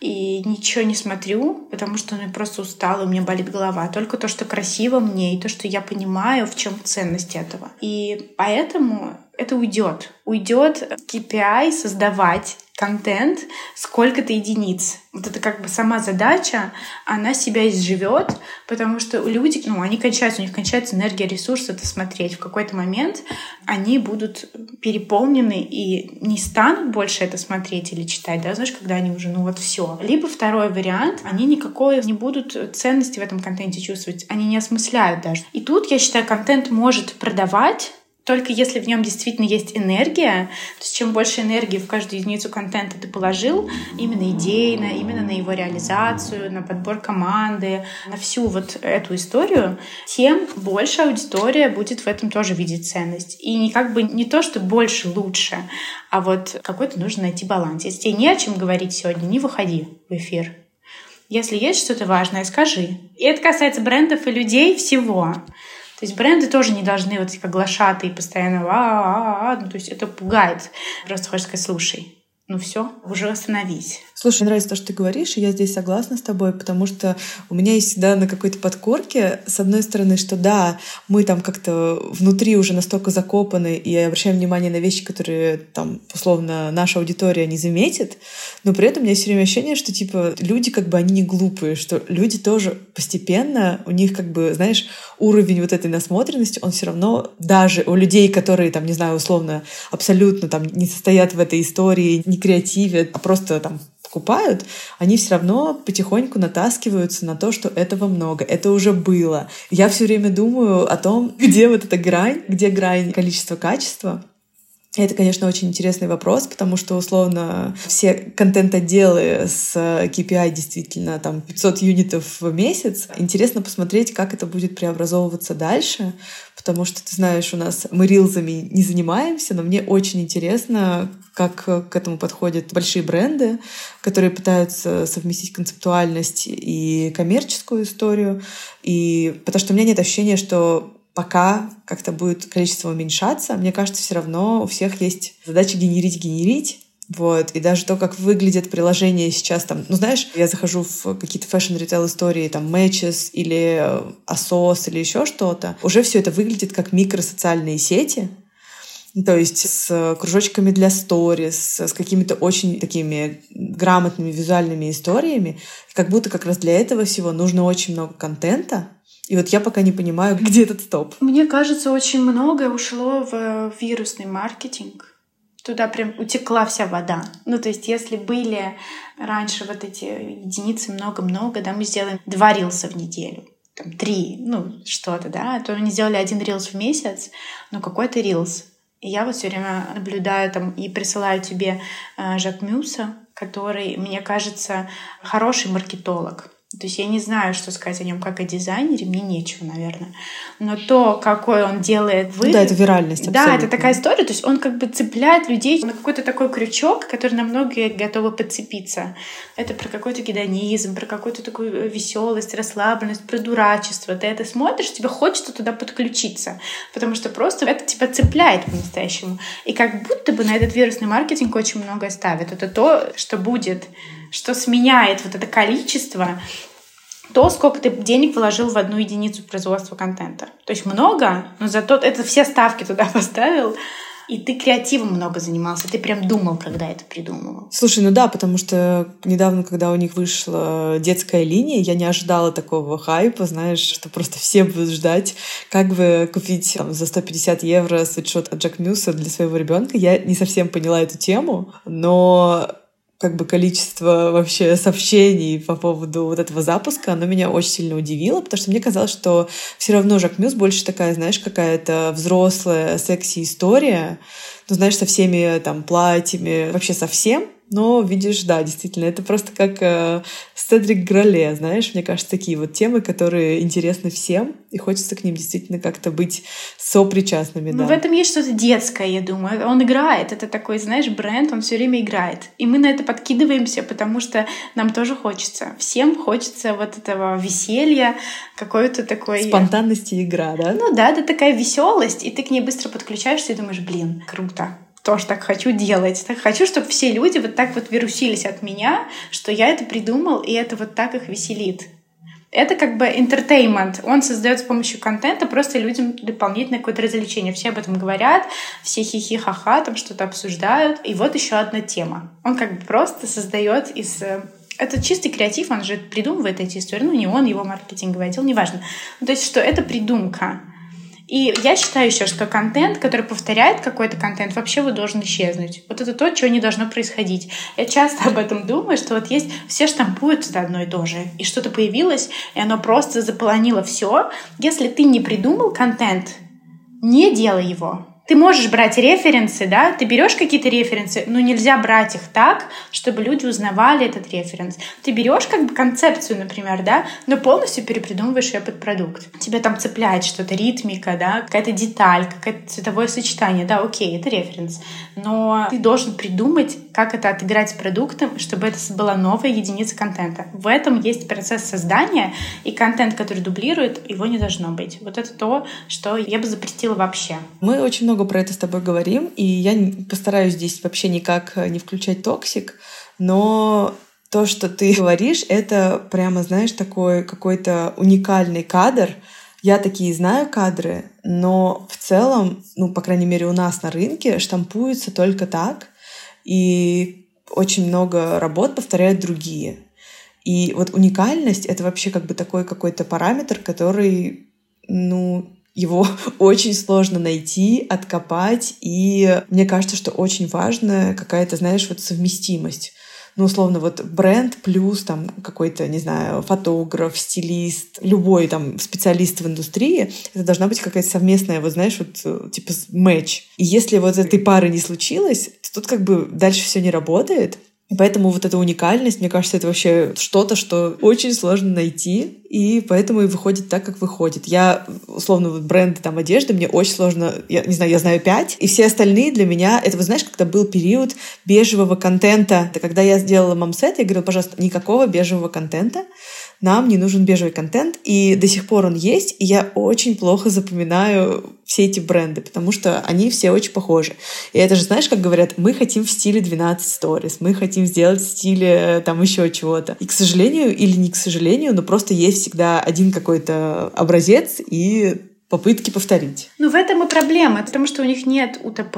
и ничего не смотрю, потому что я просто устала, у меня болит голова. Только то, что красиво мне, и то, что я понимаю, в чем ценность этого. И поэтому это уйдет. Уйдет KPI создавать контент, сколько-то единиц. Вот это как бы сама задача, она себя изживет, потому что люди, ну, они кончаются, у них кончается энергия, ресурс это смотреть. В какой-то момент они будут переполнены и не станут больше это смотреть или читать, да, знаешь, когда они уже, ну вот все. Либо второй вариант, они никакой не будут ценности в этом контенте чувствовать, они не осмысляют даже. И тут, я считаю, контент может продавать, только если в нем действительно есть энергия, то есть чем больше энергии в каждую единицу контента ты положил, именно идейно, именно на его реализацию, на подбор команды, на всю вот эту историю, тем больше аудитория будет в этом тоже видеть ценность. И не как бы не то, что больше лучше, а вот какой-то нужно найти баланс. Если тебе не о чем говорить сегодня, не выходи в эфир. Если есть что-то важное, скажи. И это касается брендов и людей всего. То есть бренды тоже не должны вот как глашатые постоянно а -а -а -а, ну, то есть это пугает. Просто хочешь сказать, слушай, ну все, уже остановись. Слушай, мне нравится то, что ты говоришь, и я здесь согласна с тобой, потому что у меня есть всегда на какой-то подкорке, с одной стороны, что да, мы там как-то внутри уже настолько закопаны и обращаем внимание на вещи, которые там, условно, наша аудитория не заметит, но при этом у меня все время ощущение, что типа люди как бы они не глупые, что люди тоже постепенно, у них как бы, знаешь, уровень вот этой насмотренности, он все равно даже у людей, которые там, не знаю, условно, абсолютно там не состоят в этой истории, не креативят, а просто там покупают, они все равно потихоньку натаскиваются на то, что этого много, это уже было. Я все время думаю о том, где вот эта грань, где грань количества-качества. Это, конечно, очень интересный вопрос, потому что, условно, все контент-отделы с KPI действительно там 500 юнитов в месяц. Интересно посмотреть, как это будет преобразовываться дальше, потому что, ты знаешь, у нас мы рилзами не занимаемся, но мне очень интересно, как к этому подходят большие бренды, которые пытаются совместить концептуальность и коммерческую историю. И потому что у меня нет ощущения, что пока как-то будет количество уменьшаться, мне кажется, все равно у всех есть задача генерить, генерить, вот. И даже то, как выглядят приложения сейчас там, ну знаешь, я захожу в какие-то фэшн-ритейл истории, там, Matches или Asos или еще что-то, уже все это выглядит как микросоциальные сети, то есть с кружочками для сторис, с какими-то очень такими грамотными визуальными историями. Как будто как раз для этого всего нужно очень много контента, и вот я пока не понимаю, где этот стоп. Мне кажется, очень многое ушло в вирусный маркетинг туда прям утекла вся вода. Ну, то есть, если были раньше вот эти единицы много-много, да, мы сделаем два рилса в неделю, там, три, ну, что-то, да, то они сделали один рилс в месяц, но какой-то рилс. И я вот все время наблюдаю там и присылаю тебе э, Жак Мюса, который, мне кажется, хороший маркетолог. То есть я не знаю, что сказать о нем как о дизайнере, мне нечего, наверное. Но то, какой он делает вы... Да, это виральность. Абсолютно. Да, это такая история. То есть он как бы цепляет людей на какой-то такой крючок, который на многие готовы подцепиться. Это про какой-то гедонизм, про какую-то такую веселость, расслабленность, про дурачество. Ты это смотришь, тебе хочется туда подключиться, потому что просто это тебя цепляет по-настоящему. И как будто бы на этот вирусный маркетинг очень многое ставят. Это то, что будет что сменяет вот это количество то, сколько ты денег вложил в одну единицу производства контента. То есть много, но зато это все ставки туда поставил, и ты креативом много занимался, ты прям думал, когда это придумывал. Слушай, ну да, потому что недавно, когда у них вышла детская линия, я не ожидала такого хайпа, знаешь, что просто все будут ждать, как бы купить там, за 150 евро свитшот от Джек Мюса для своего ребенка. Я не совсем поняла эту тему, но как бы количество вообще сообщений по поводу вот этого запуска, оно меня очень сильно удивило, потому что мне казалось, что все равно Жак Мюс больше такая, знаешь, какая-то взрослая секси-история, ну, знаешь, со всеми там платьями, вообще со всем, но, видишь, да, действительно, это просто как э, Седрик Гроле, знаешь, мне кажется, такие вот темы, которые интересны всем, и хочется к ним действительно как-то быть сопричастными, ну, да. в этом есть что-то детское, я думаю. Он играет, это такой, знаешь, бренд, он все время играет. И мы на это подкидываемся, потому что нам тоже хочется. Всем хочется вот этого веселья, какой-то такой... Спонтанности игра, да? Ну да, это такая веселость, и ты к ней быстро подключаешься и думаешь, блин, круто тоже так хочу делать. Так хочу, чтобы все люди вот так вот вирусились от меня, что я это придумал, и это вот так их веселит. Это как бы entertainment. Он создает с помощью контента просто людям дополнительное какое-то развлечение. Все об этом говорят, все хихи-ха-ха, там что-то обсуждают. И вот еще одна тема. Он как бы просто создает из э, это чистый креатив, он же придумывает эти истории. Ну, не он, его маркетинговый отдел, неважно. То есть, что это придумка. И я считаю еще, что контент, который повторяет какой-то контент, вообще вот должен исчезнуть. Вот это то, чего не должно происходить. Я часто об этом думаю, что вот есть все штампуют это одно и то же, и что-то появилось, и оно просто заполонило все. Если ты не придумал контент, не делай его. Ты можешь брать референсы, да, ты берешь какие-то референсы, но нельзя брать их так, чтобы люди узнавали этот референс. Ты берешь как бы концепцию, например, да, но полностью перепридумываешь ее под продукт. Тебя там цепляет что-то, ритмика, да, какая-то деталь, какое-то цветовое сочетание, да, окей, это референс. Но ты должен придумать, как это отыграть продуктом, чтобы это была новая единица контента. В этом есть процесс создания, и контент, который дублирует, его не должно быть. Вот это то, что я бы запретила вообще. Мы очень много много про это с тобой говорим, и я постараюсь здесь вообще никак э, не включать toxic, но то, что ты говоришь, это прямо, знаешь, такой какой-то уникальный кадр. Я такие знаю кадры, но в целом, ну, по крайней мере, у нас на рынке штампуются только так, и очень много работ повторяют другие. И вот уникальность — это вообще как бы такой какой-то параметр, который, ну, его очень сложно найти, откопать, и мне кажется, что очень важна какая-то, знаешь, вот совместимость. Ну, условно, вот бренд плюс там какой-то, не знаю, фотограф, стилист, любой там специалист в индустрии, это должна быть какая-то совместная, вот знаешь, вот э, типа матч. И если вот этой пары не случилось, тут как бы дальше все не работает, и поэтому вот эта уникальность, мне кажется, это вообще что-то, что очень сложно найти, и поэтому и выходит так, как выходит. Я, условно, вот бренды там одежды, мне очень сложно, я не знаю, я знаю пять, и все остальные для меня, это, вы знаешь, когда был период бежевого контента, это когда я сделала мамсет, я говорила, пожалуйста, никакого бежевого контента, нам не нужен бежевый контент, и до сих пор он есть, и я очень плохо запоминаю все эти бренды, потому что они все очень похожи. И это же, знаешь, как говорят, мы хотим в стиле 12 stories, мы хотим сделать в стиле э, там еще чего-то. И, к сожалению, или не к сожалению, но просто есть всегда один какой-то образец и попытки повторить. Ну, в этом и проблема, потому что у них нет УТП,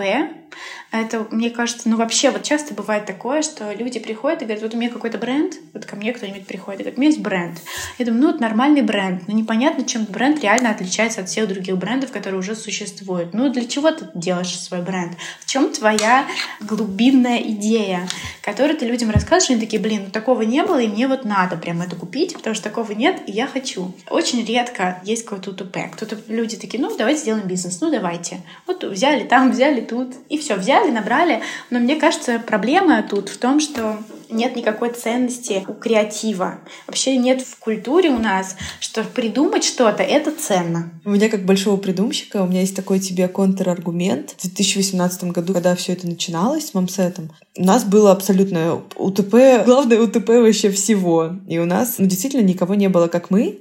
это, мне кажется, ну вообще вот часто бывает такое, что люди приходят и говорят, вот у меня какой-то бренд, вот ко мне кто-нибудь приходит и говорит, у меня есть бренд. Я думаю, ну это нормальный бренд, но непонятно, чем бренд реально отличается от всех других брендов, которые уже существуют. Ну для чего ты делаешь свой бренд? В чем твоя глубинная идея, которую ты людям рассказываешь, и они такие, блин, ну такого не было, и мне вот надо прям это купить, потому что такого нет, и я хочу. Очень редко есть какой-то УТП. Кто-то люди такие, ну давайте сделаем бизнес, ну давайте. Вот взяли там, взяли тут, и все, взяли взяли, набрали. Но мне кажется, проблема тут в том, что нет никакой ценности у креатива. Вообще нет в культуре у нас, что придумать что-то — это ценно. У меня как большого придумщика, у меня есть такой тебе контраргумент. В 2018 году, когда все это начиналось с мамсетом, у нас было абсолютно УТП, главное УТП вообще всего. И у нас ну, действительно никого не было, как мы.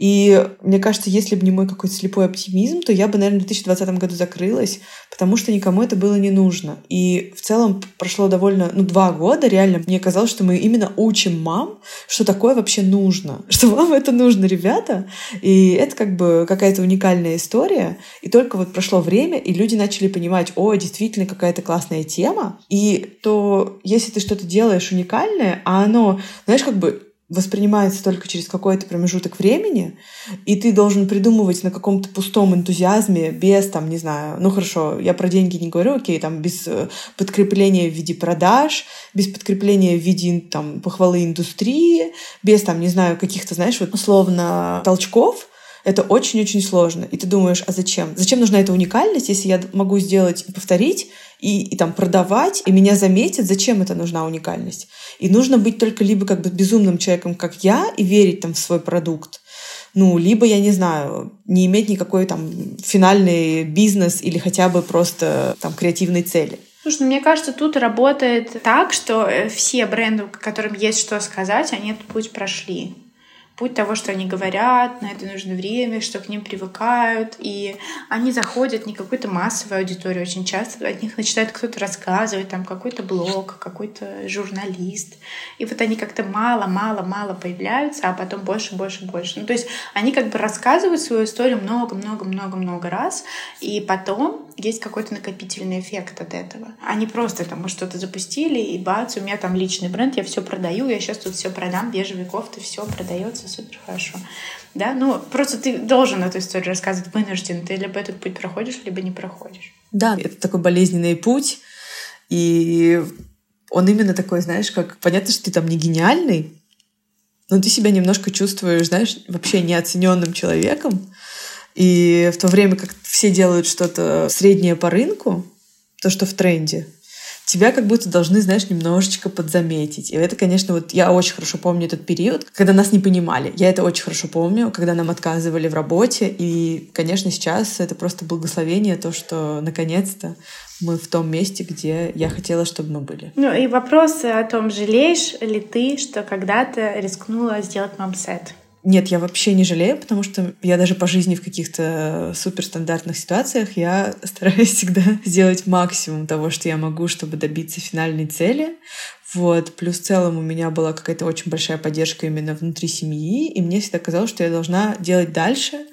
И мне кажется, если бы не мой какой-то слепой оптимизм, то я бы, наверное, в 2020 году закрылась, потому что никому это было не нужно. И в целом прошло довольно, ну, два года, реально. Мне казалось, что мы именно учим мам, что такое вообще нужно, что вам это нужно, ребята. И это как бы какая-то уникальная история. И только вот прошло время, и люди начали понимать, о, действительно какая-то классная тема. И то, если ты что-то делаешь уникальное, а оно, знаешь, как бы воспринимается только через какой-то промежуток времени, и ты должен придумывать на каком-то пустом энтузиазме, без, там, не знаю, ну хорошо, я про деньги не говорю, окей, там, без э, подкрепления в виде продаж, без подкрепления в виде, там, похвалы индустрии, без, там, не знаю, каких-то, знаешь, вот, условно, толчков, это очень-очень сложно. И ты думаешь, а зачем? Зачем нужна эта уникальность, если я могу сделать и повторить, и, и там продавать, и меня заметят, зачем это нужна уникальность? И нужно быть только либо как бы безумным человеком, как я, и верить там в свой продукт, ну, либо, я не знаю, не иметь никакой там финальный бизнес или хотя бы просто там креативной цели. Слушай, ну, мне кажется, тут работает так, что э, все бренды, которым есть что сказать, они этот путь прошли путь того, что они говорят, на это нужно время, что к ним привыкают, и они заходят не какой-то массовой аудитории очень часто, от них начинает кто-то рассказывать, там какой-то блог, какой-то журналист, и вот они как-то мало-мало-мало появляются, а потом больше, больше, больше. Ну, то есть они как бы рассказывают свою историю много-много-много-много раз, и потом есть какой-то накопительный эффект от этого. Они просто там что-то запустили, и бац, у меня там личный бренд, я все продаю, я сейчас тут все продам, бежевые кофты, все продается, супер хорошо. Да, ну просто ты должен эту историю рассказывать вынужден. Ты либо этот путь проходишь, либо не проходишь. Да, это такой болезненный путь, и он именно такой, знаешь, как понятно, что ты там не гениальный, но ты себя немножко чувствуешь, знаешь, вообще неоцененным человеком. И в то время как все делают что-то среднее по рынку, то, что в тренде, тебя как будто должны, знаешь, немножечко подзаметить. И это, конечно, вот я очень хорошо помню этот период, когда нас не понимали. Я это очень хорошо помню, когда нам отказывали в работе. И, конечно, сейчас это просто благословение, то, что наконец-то мы в том месте, где я хотела, чтобы мы были. Ну и вопрос о том, жалеешь ли ты, что когда-то рискнула сделать мамсет? Нет, я вообще не жалею, потому что я даже по жизни в каких-то суперстандартных ситуациях я стараюсь всегда сделать максимум того, что я могу, чтобы добиться финальной цели. Вот. Плюс в целом у меня была какая-то очень большая поддержка именно внутри семьи, и мне всегда казалось, что я должна делать дальше,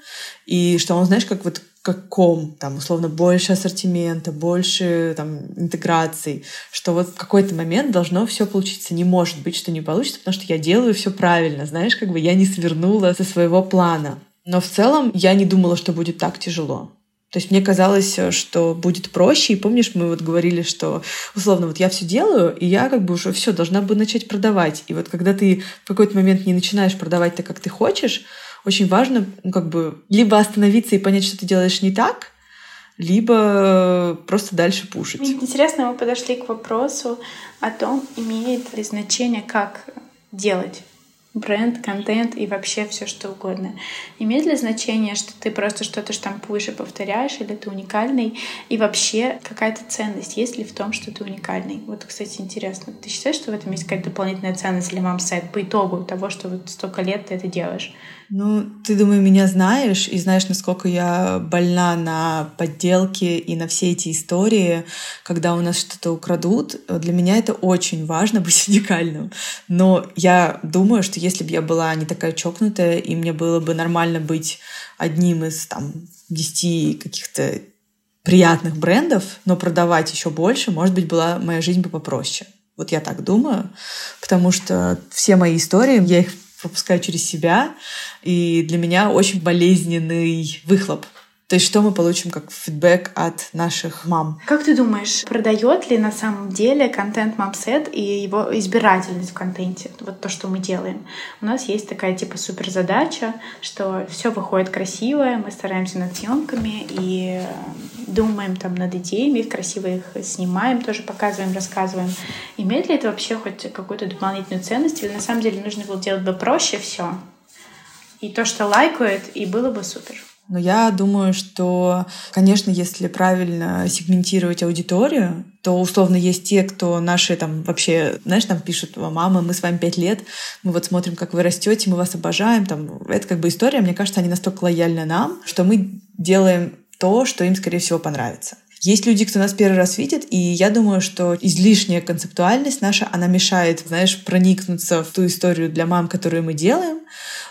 и что он, знаешь, как вот каком, там, условно, больше ассортимента, больше там, интеграций, что вот в какой-то момент должно все получиться. Не может быть, что не получится, потому что я делаю все правильно, знаешь, как бы я не свернула со своего плана. Но в целом я не думала, что будет так тяжело. То есть мне казалось, что будет проще. И помнишь, мы вот говорили, что условно вот я все делаю, и я как бы уже все должна бы начать продавать. И вот когда ты в какой-то момент не начинаешь продавать так, как ты хочешь, очень важно ну, как бы либо остановиться и понять, что ты делаешь не так, либо просто дальше пушить. Интересно, мы подошли к вопросу о том, имеет ли значение, как делать бренд, контент и вообще все что угодно. Имеет ли значение, что ты просто что-то штампуешь и повторяешь, или ты уникальный? И вообще какая-то ценность есть ли в том, что ты уникальный? Вот, кстати, интересно. Ты считаешь, что в этом есть какая-то дополнительная ценность или вам сайт по итогу того, что вот столько лет ты это делаешь? Ну, ты, думаю, меня знаешь и знаешь, насколько я больна на подделки и на все эти истории, когда у нас что-то украдут. Для меня это очень важно быть уникальным. Но я думаю, что если бы я была не такая чокнутая, и мне было бы нормально быть одним из там десяти каких-то приятных брендов, но продавать еще больше, может быть, была моя жизнь бы попроще. Вот я так думаю, потому что все мои истории, я их пропускаю через себя, и для меня очень болезненный выхлоп то есть что мы получим как фидбэк от наших мам? Как ты думаешь, продает ли на самом деле контент мамсет и его избирательность в контенте? Вот то, что мы делаем. У нас есть такая типа супер задача, что все выходит красивое, мы стараемся над съемками и думаем там над идеями, красиво их снимаем, тоже показываем, рассказываем. Имеет ли это вообще хоть какую-то дополнительную ценность? Или на самом деле нужно было делать бы проще все? И то, что лайкают, и было бы супер. Но я думаю, что, конечно, если правильно сегментировать аудиторию, то условно есть те, кто наши там вообще, знаешь, там пишут, мама, мы с вами пять лет, мы вот смотрим, как вы растете, мы вас обожаем. Там, это как бы история, мне кажется, они настолько лояльны нам, что мы делаем то, что им, скорее всего, понравится. Есть люди, кто нас первый раз видит, и я думаю, что излишняя концептуальность наша, она мешает, знаешь, проникнуться в ту историю для мам, которую мы делаем.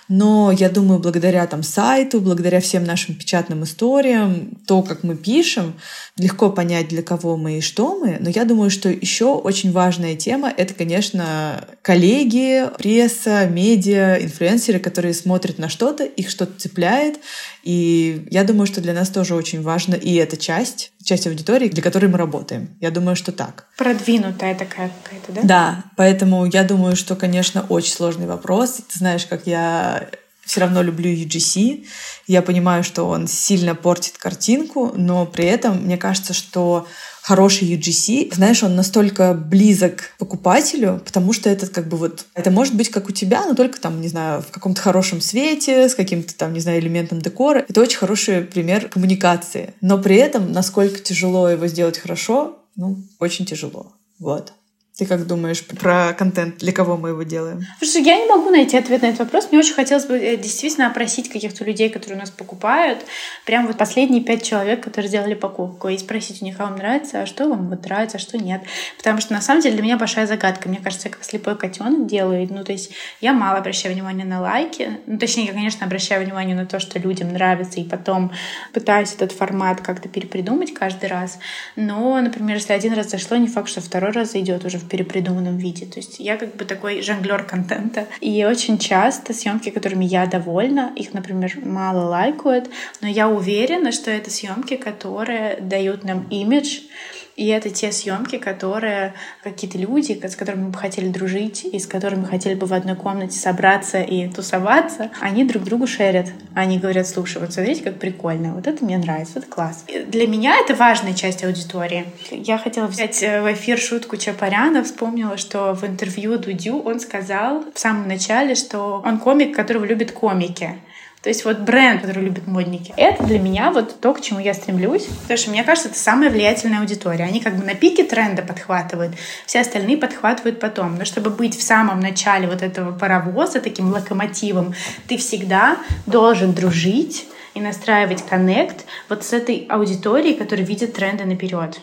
Но я думаю, благодаря там сайту, благодаря всем нашим печатным историям, то, как мы пишем, легко понять, для кого мы и что мы. Но я думаю, что еще очень важная тема — это, конечно, коллеги, пресса, медиа, инфлюенсеры, которые смотрят на что-то, их что-то цепляет. И я думаю, что для нас тоже очень важно и эта часть, часть аудитории, для которой мы работаем. Я думаю, что так. Продвинутая такая какая-то, да? Да, поэтому я думаю, что, конечно, очень сложный вопрос. Ты знаешь, как я все равно люблю UGC. Я понимаю, что он сильно портит картинку, но при этом мне кажется, что хороший UGC, знаешь, он настолько близок покупателю, потому что это как бы вот, это может быть как у тебя, но только там, не знаю, в каком-то хорошем свете, с каким-то там, не знаю, элементом декора. Это очень хороший пример коммуникации. Но при этом, насколько тяжело его сделать хорошо, ну, очень тяжело. Вот. Ты как думаешь про контент? Для кого мы его делаем? Слушай, я не могу найти ответ на этот вопрос. Мне очень хотелось бы э, действительно опросить каких-то людей, которые у нас покупают. Прям вот последние пять человек, которые сделали покупку. И спросить у них, а вам нравится, а что вам вот нравится, а что нет. Потому что на самом деле для меня большая загадка. Мне кажется, я как слепой котенок делаю. Ну, то есть я мало обращаю внимание на лайки. Ну, точнее, я, конечно, обращаю внимание на то, что людям нравится, и потом пытаюсь этот формат как-то перепридумать каждый раз. Но, например, если один раз зашло, не факт, что второй раз зайдет уже в перепридуманном виде. То есть я как бы такой жонглер контента. И очень часто съемки, которыми я довольна, их, например, мало лайкают, но я уверена, что это съемки, которые дают нам имидж, и это те съемки, которые какие-то люди, с которыми мы бы хотели дружить, и с которыми хотели бы в одной комнате собраться и тусоваться, они друг другу шерят. Они говорят, слушай, вот смотрите, как прикольно, вот это мне нравится, это класс. Для меня это важная часть аудитории. Я хотела взять э, в эфир шутку Чапаряна, вспомнила, что в интервью Дудю он сказал в самом начале, что он комик, которого любят комики. То есть вот бренд, который любит модники. Это для меня вот то, к чему я стремлюсь. Потому что мне кажется, это самая влиятельная аудитория. Они как бы на пике тренда подхватывают, все остальные подхватывают потом. Но чтобы быть в самом начале вот этого паровоза, таким локомотивом, ты всегда должен дружить и настраивать коннект вот с этой аудиторией, которая видит тренды наперед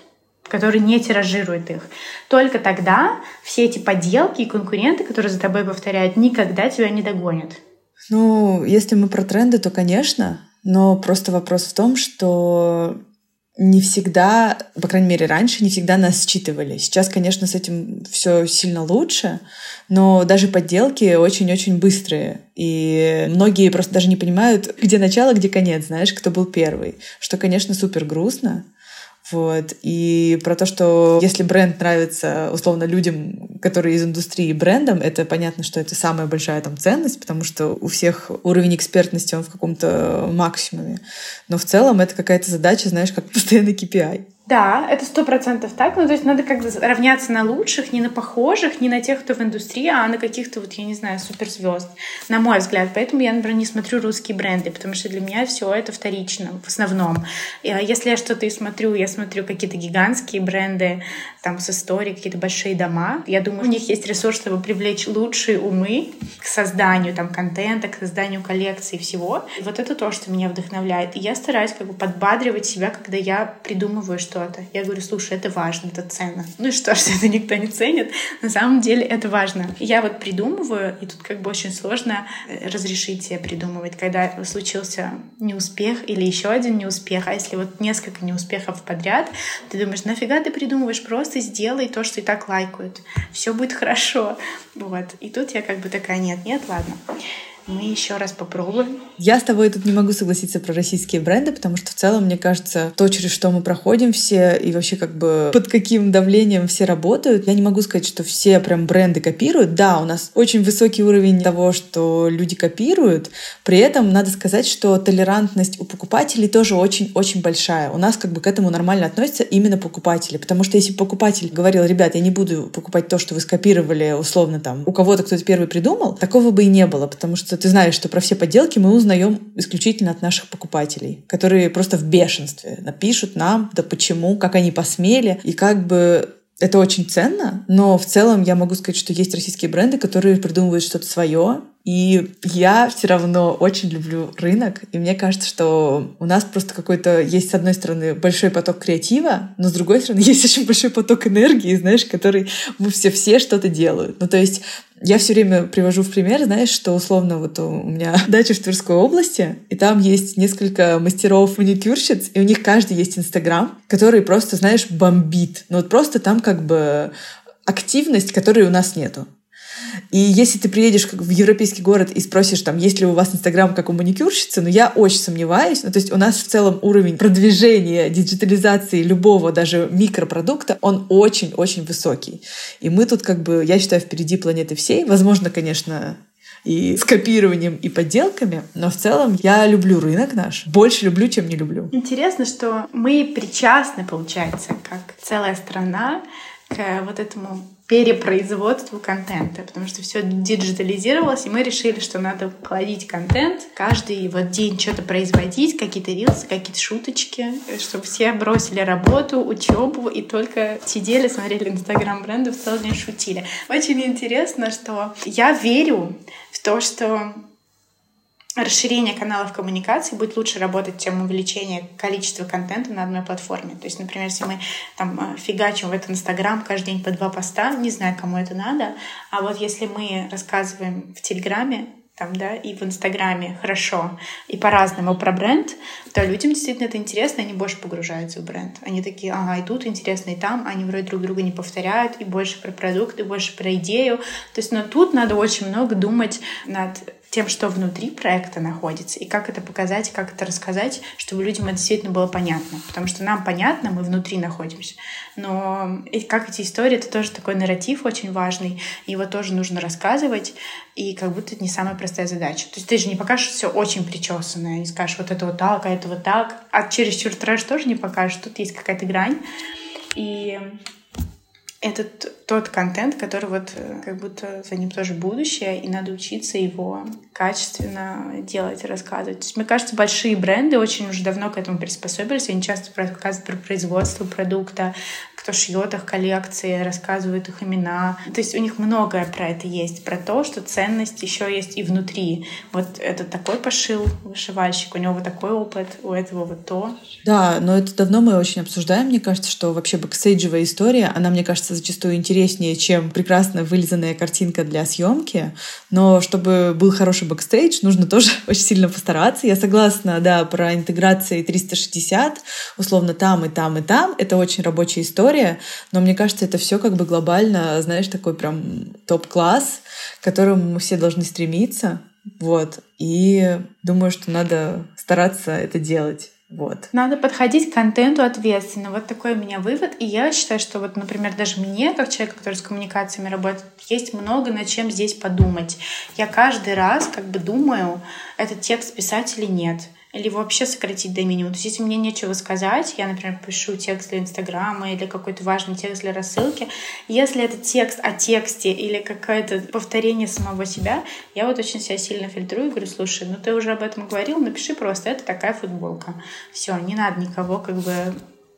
который не тиражирует их. Только тогда все эти подделки и конкуренты, которые за тобой повторяют, никогда тебя не догонят. Ну, если мы про тренды, то, конечно, но просто вопрос в том, что не всегда, по крайней мере, раньше не всегда нас считывали. Сейчас, конечно, с этим все сильно лучше, но даже подделки очень-очень быстрые. И многие просто даже не понимают, где начало, где конец, знаешь, кто был первый. Что, конечно, супер грустно. Вот. И про то, что если бренд нравится условно людям, которые из индустрии брендом, это понятно, что это самая большая там ценность, потому что у всех уровень экспертности, он в каком-то максимуме. Но в целом это какая-то задача, знаешь, как постоянный KPI. Да, это сто процентов так. Ну, то есть надо как-то равняться на лучших, не на похожих, не на тех, кто в индустрии, а на каких-то, вот, я не знаю, суперзвезд, на мой взгляд. Поэтому я, например, не смотрю русские бренды, потому что для меня все это вторично в основном. А если я что-то и смотрю, я смотрю какие-то гигантские бренды, там, с историей, какие-то большие дома. Я думаю, у них есть ресурс, чтобы привлечь лучшие умы к созданию там контента, к созданию коллекции всего. И вот это то, что меня вдохновляет. И я стараюсь как бы подбадривать себя, когда я придумываю, что что-то. Я говорю, слушай, это важно, это ценно. Ну и что, что это никто не ценит? На самом деле это важно. Я вот придумываю, и тут как бы очень сложно э, разрешить себе придумывать, когда случился неуспех или еще один неуспех, а если вот несколько неуспехов подряд, ты думаешь, нафига ты придумываешь, просто сделай то, что и так лайкают. Все будет хорошо. Вот. И тут я как бы такая, нет, нет, ладно мы еще раз попробуем. Я с тобой тут не могу согласиться про российские бренды, потому что в целом, мне кажется, то, через что мы проходим все, и вообще как бы под каким давлением все работают, я не могу сказать, что все прям бренды копируют. Да, у нас очень высокий уровень того, что люди копируют, при этом надо сказать, что толерантность у покупателей тоже очень-очень большая. У нас как бы к этому нормально относятся именно покупатели, потому что если покупатель говорил, ребят, я не буду покупать то, что вы скопировали, условно там, у кого-то кто-то первый придумал, такого бы и не было, потому что что ты знаешь, что про все подделки мы узнаем исключительно от наших покупателей, которые просто в бешенстве напишут нам, да почему, как они посмели, и как бы это очень ценно, но в целом я могу сказать, что есть российские бренды, которые придумывают что-то свое, и я все равно очень люблю рынок, и мне кажется, что у нас просто какой-то есть, с одной стороны, большой поток креатива, но с другой стороны, есть очень большой поток энергии, знаешь, который мы все, все что-то делают. Ну, то есть я все время привожу в пример, знаешь, что условно вот у меня дача в Тверской области, и там есть несколько мастеров маникюрщиц, и у них каждый есть Инстаграм, который просто, знаешь, бомбит. Ну вот просто там как бы активность, которой у нас нету. И если ты приедешь в европейский город и спросишь, там, есть ли у вас Инстаграм как у маникюрщицы, ну, я очень сомневаюсь. Ну, то есть у нас в целом уровень продвижения, диджитализации любого даже микропродукта, он очень-очень высокий. И мы тут как бы, я считаю, впереди планеты всей. Возможно, конечно, и с копированием и подделками, но в целом я люблю рынок наш. Больше люблю, чем не люблю. Интересно, что мы причастны, получается, как целая страна к вот этому перепроизводству контента, потому что все диджитализировалось, и мы решили, что надо плодить контент, каждый вот день что-то производить, какие-то рилсы, какие-то шуточки, чтобы все бросили работу, учебу и только сидели, смотрели инстаграм брендов, целый день шутили. Очень интересно, что я верю в то, что расширение каналов коммуникации будет лучше работать, чем увеличение количества контента на одной платформе. То есть, например, если мы там э, фигачим в этот Инстаграм каждый день по два поста, не знаю, кому это надо, а вот если мы рассказываем в Телеграме, там, да, и в Инстаграме хорошо, и по-разному про бренд, то людям действительно это интересно, они больше погружаются в бренд. Они такие, ага, и тут интересно, и там, они вроде друг друга не повторяют, и больше про продукт, и больше про идею. То есть, но тут надо очень много думать над тем, что внутри проекта находится, и как это показать, как это рассказать, чтобы людям это действительно было понятно. Потому что нам понятно, мы внутри находимся. Но и как эти истории, это тоже такой нарратив очень важный, его тоже нужно рассказывать, и как будто это не самая простая задача. То есть ты же не покажешь все очень причесанное, не скажешь вот это вот так, а это вот так, а через чур трэш тоже не покажешь, тут есть какая-то грань. И это тот контент, который вот э, как будто за ним тоже будущее, и надо учиться его качественно делать, рассказывать. То есть, мне кажется, большие бренды очень уже давно к этому приспособились. Они часто рассказывают про производство продукта, кто шьет их коллекции, рассказывают их имена. То есть у них многое про это есть, про то, что ценность еще есть и внутри. Вот это такой пошил вышивальщик, у него вот такой опыт, у этого вот то. Да, но это давно мы очень обсуждаем. Мне кажется, что вообще бэкстейджевая история, она, мне кажется, зачастую интереснее, чем прекрасно вылизанная картинка для съемки. Но чтобы был хороший бэкстейдж, нужно тоже очень сильно постараться. Я согласна, да, про интеграции 360, условно там и там и там. Это очень рабочая история, но мне кажется, это все как бы глобально, знаешь, такой прям топ-класс, к которому мы все должны стремиться. Вот. И думаю, что надо стараться это делать. Вот. Надо подходить к контенту ответственно. Вот такой у меня вывод. И я считаю, что вот, например, даже мне, как человек, который с коммуникациями работает, есть много над чем здесь подумать. Я каждый раз как бы думаю, этот текст писать или нет или вообще сократить до минимума. То есть, если мне нечего сказать, я, например, пишу текст для Инстаграма или какой-то важный текст для рассылки, если это текст о тексте или какое-то повторение самого себя, я вот очень себя сильно фильтрую и говорю, слушай, ну ты уже об этом говорил, напиши просто, это такая футболка. Все, не надо никого как бы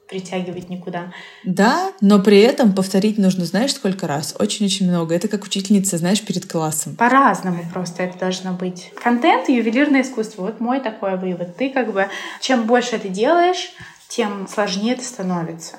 притягивать никуда. Да, но при этом повторить нужно, знаешь, сколько раз? Очень-очень много. Это как учительница, знаешь, перед классом. По-разному просто это должно быть. Контент и ювелирное искусство. Вот мой такой вывод. Ты как бы, чем больше ты делаешь, тем сложнее это становится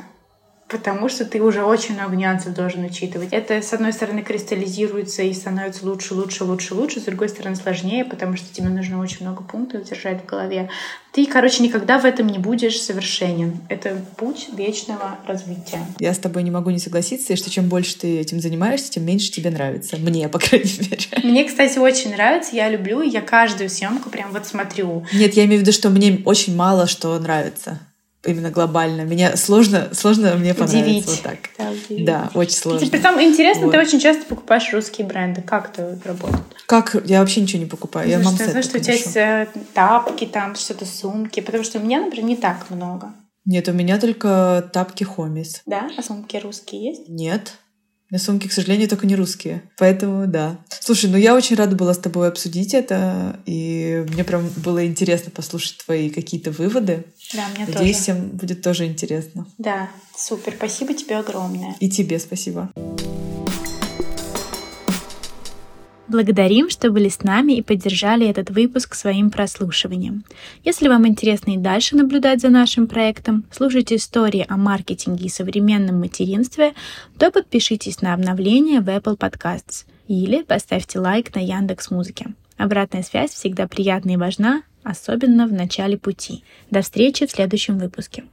потому что ты уже очень много нюансов должен учитывать. Это, с одной стороны, кристаллизируется и становится лучше, лучше, лучше, лучше, с другой стороны, сложнее, потому что тебе нужно очень много пунктов держать в голове. Ты, короче, никогда в этом не будешь совершенен. Это путь вечного развития. Я с тобой не могу не согласиться, и что чем больше ты этим занимаешься, тем меньше тебе нравится. Мне, по крайней мере. Мне, кстати, очень нравится, я люблю, я каждую съемку прям вот смотрю. Нет, я имею в виду, что мне очень мало что нравится именно глобально. Меня сложно, сложно мне понравится удивить. вот так. Да, удивить. да очень сложно. При том интересно, вот. ты очень часто покупаешь русские бренды. Как это работает? Как? Я вообще ничего не покупаю. Я мам знаю, что у тебя есть э, тапки, там что-то сумки. Потому что у меня, например, не так много. Нет, у меня только тапки Хомис. Да? А сумки русские есть? Нет. У меня сумки, к сожалению, только не русские. Поэтому да. Слушай, ну я очень рада была с тобой обсудить это, и мне прям было интересно послушать твои какие-то выводы. Да, мне Надеюсь, тоже. всем будет тоже интересно. Да, супер. Спасибо тебе огромное. И тебе спасибо. Благодарим, что были с нами и поддержали этот выпуск своим прослушиванием. Если вам интересно и дальше наблюдать за нашим проектом, слушайте истории о маркетинге и современном материнстве, то подпишитесь на обновления в Apple Podcasts или поставьте лайк на Яндекс Музыке. Обратная связь всегда приятна и важна, особенно в начале пути. До встречи в следующем выпуске.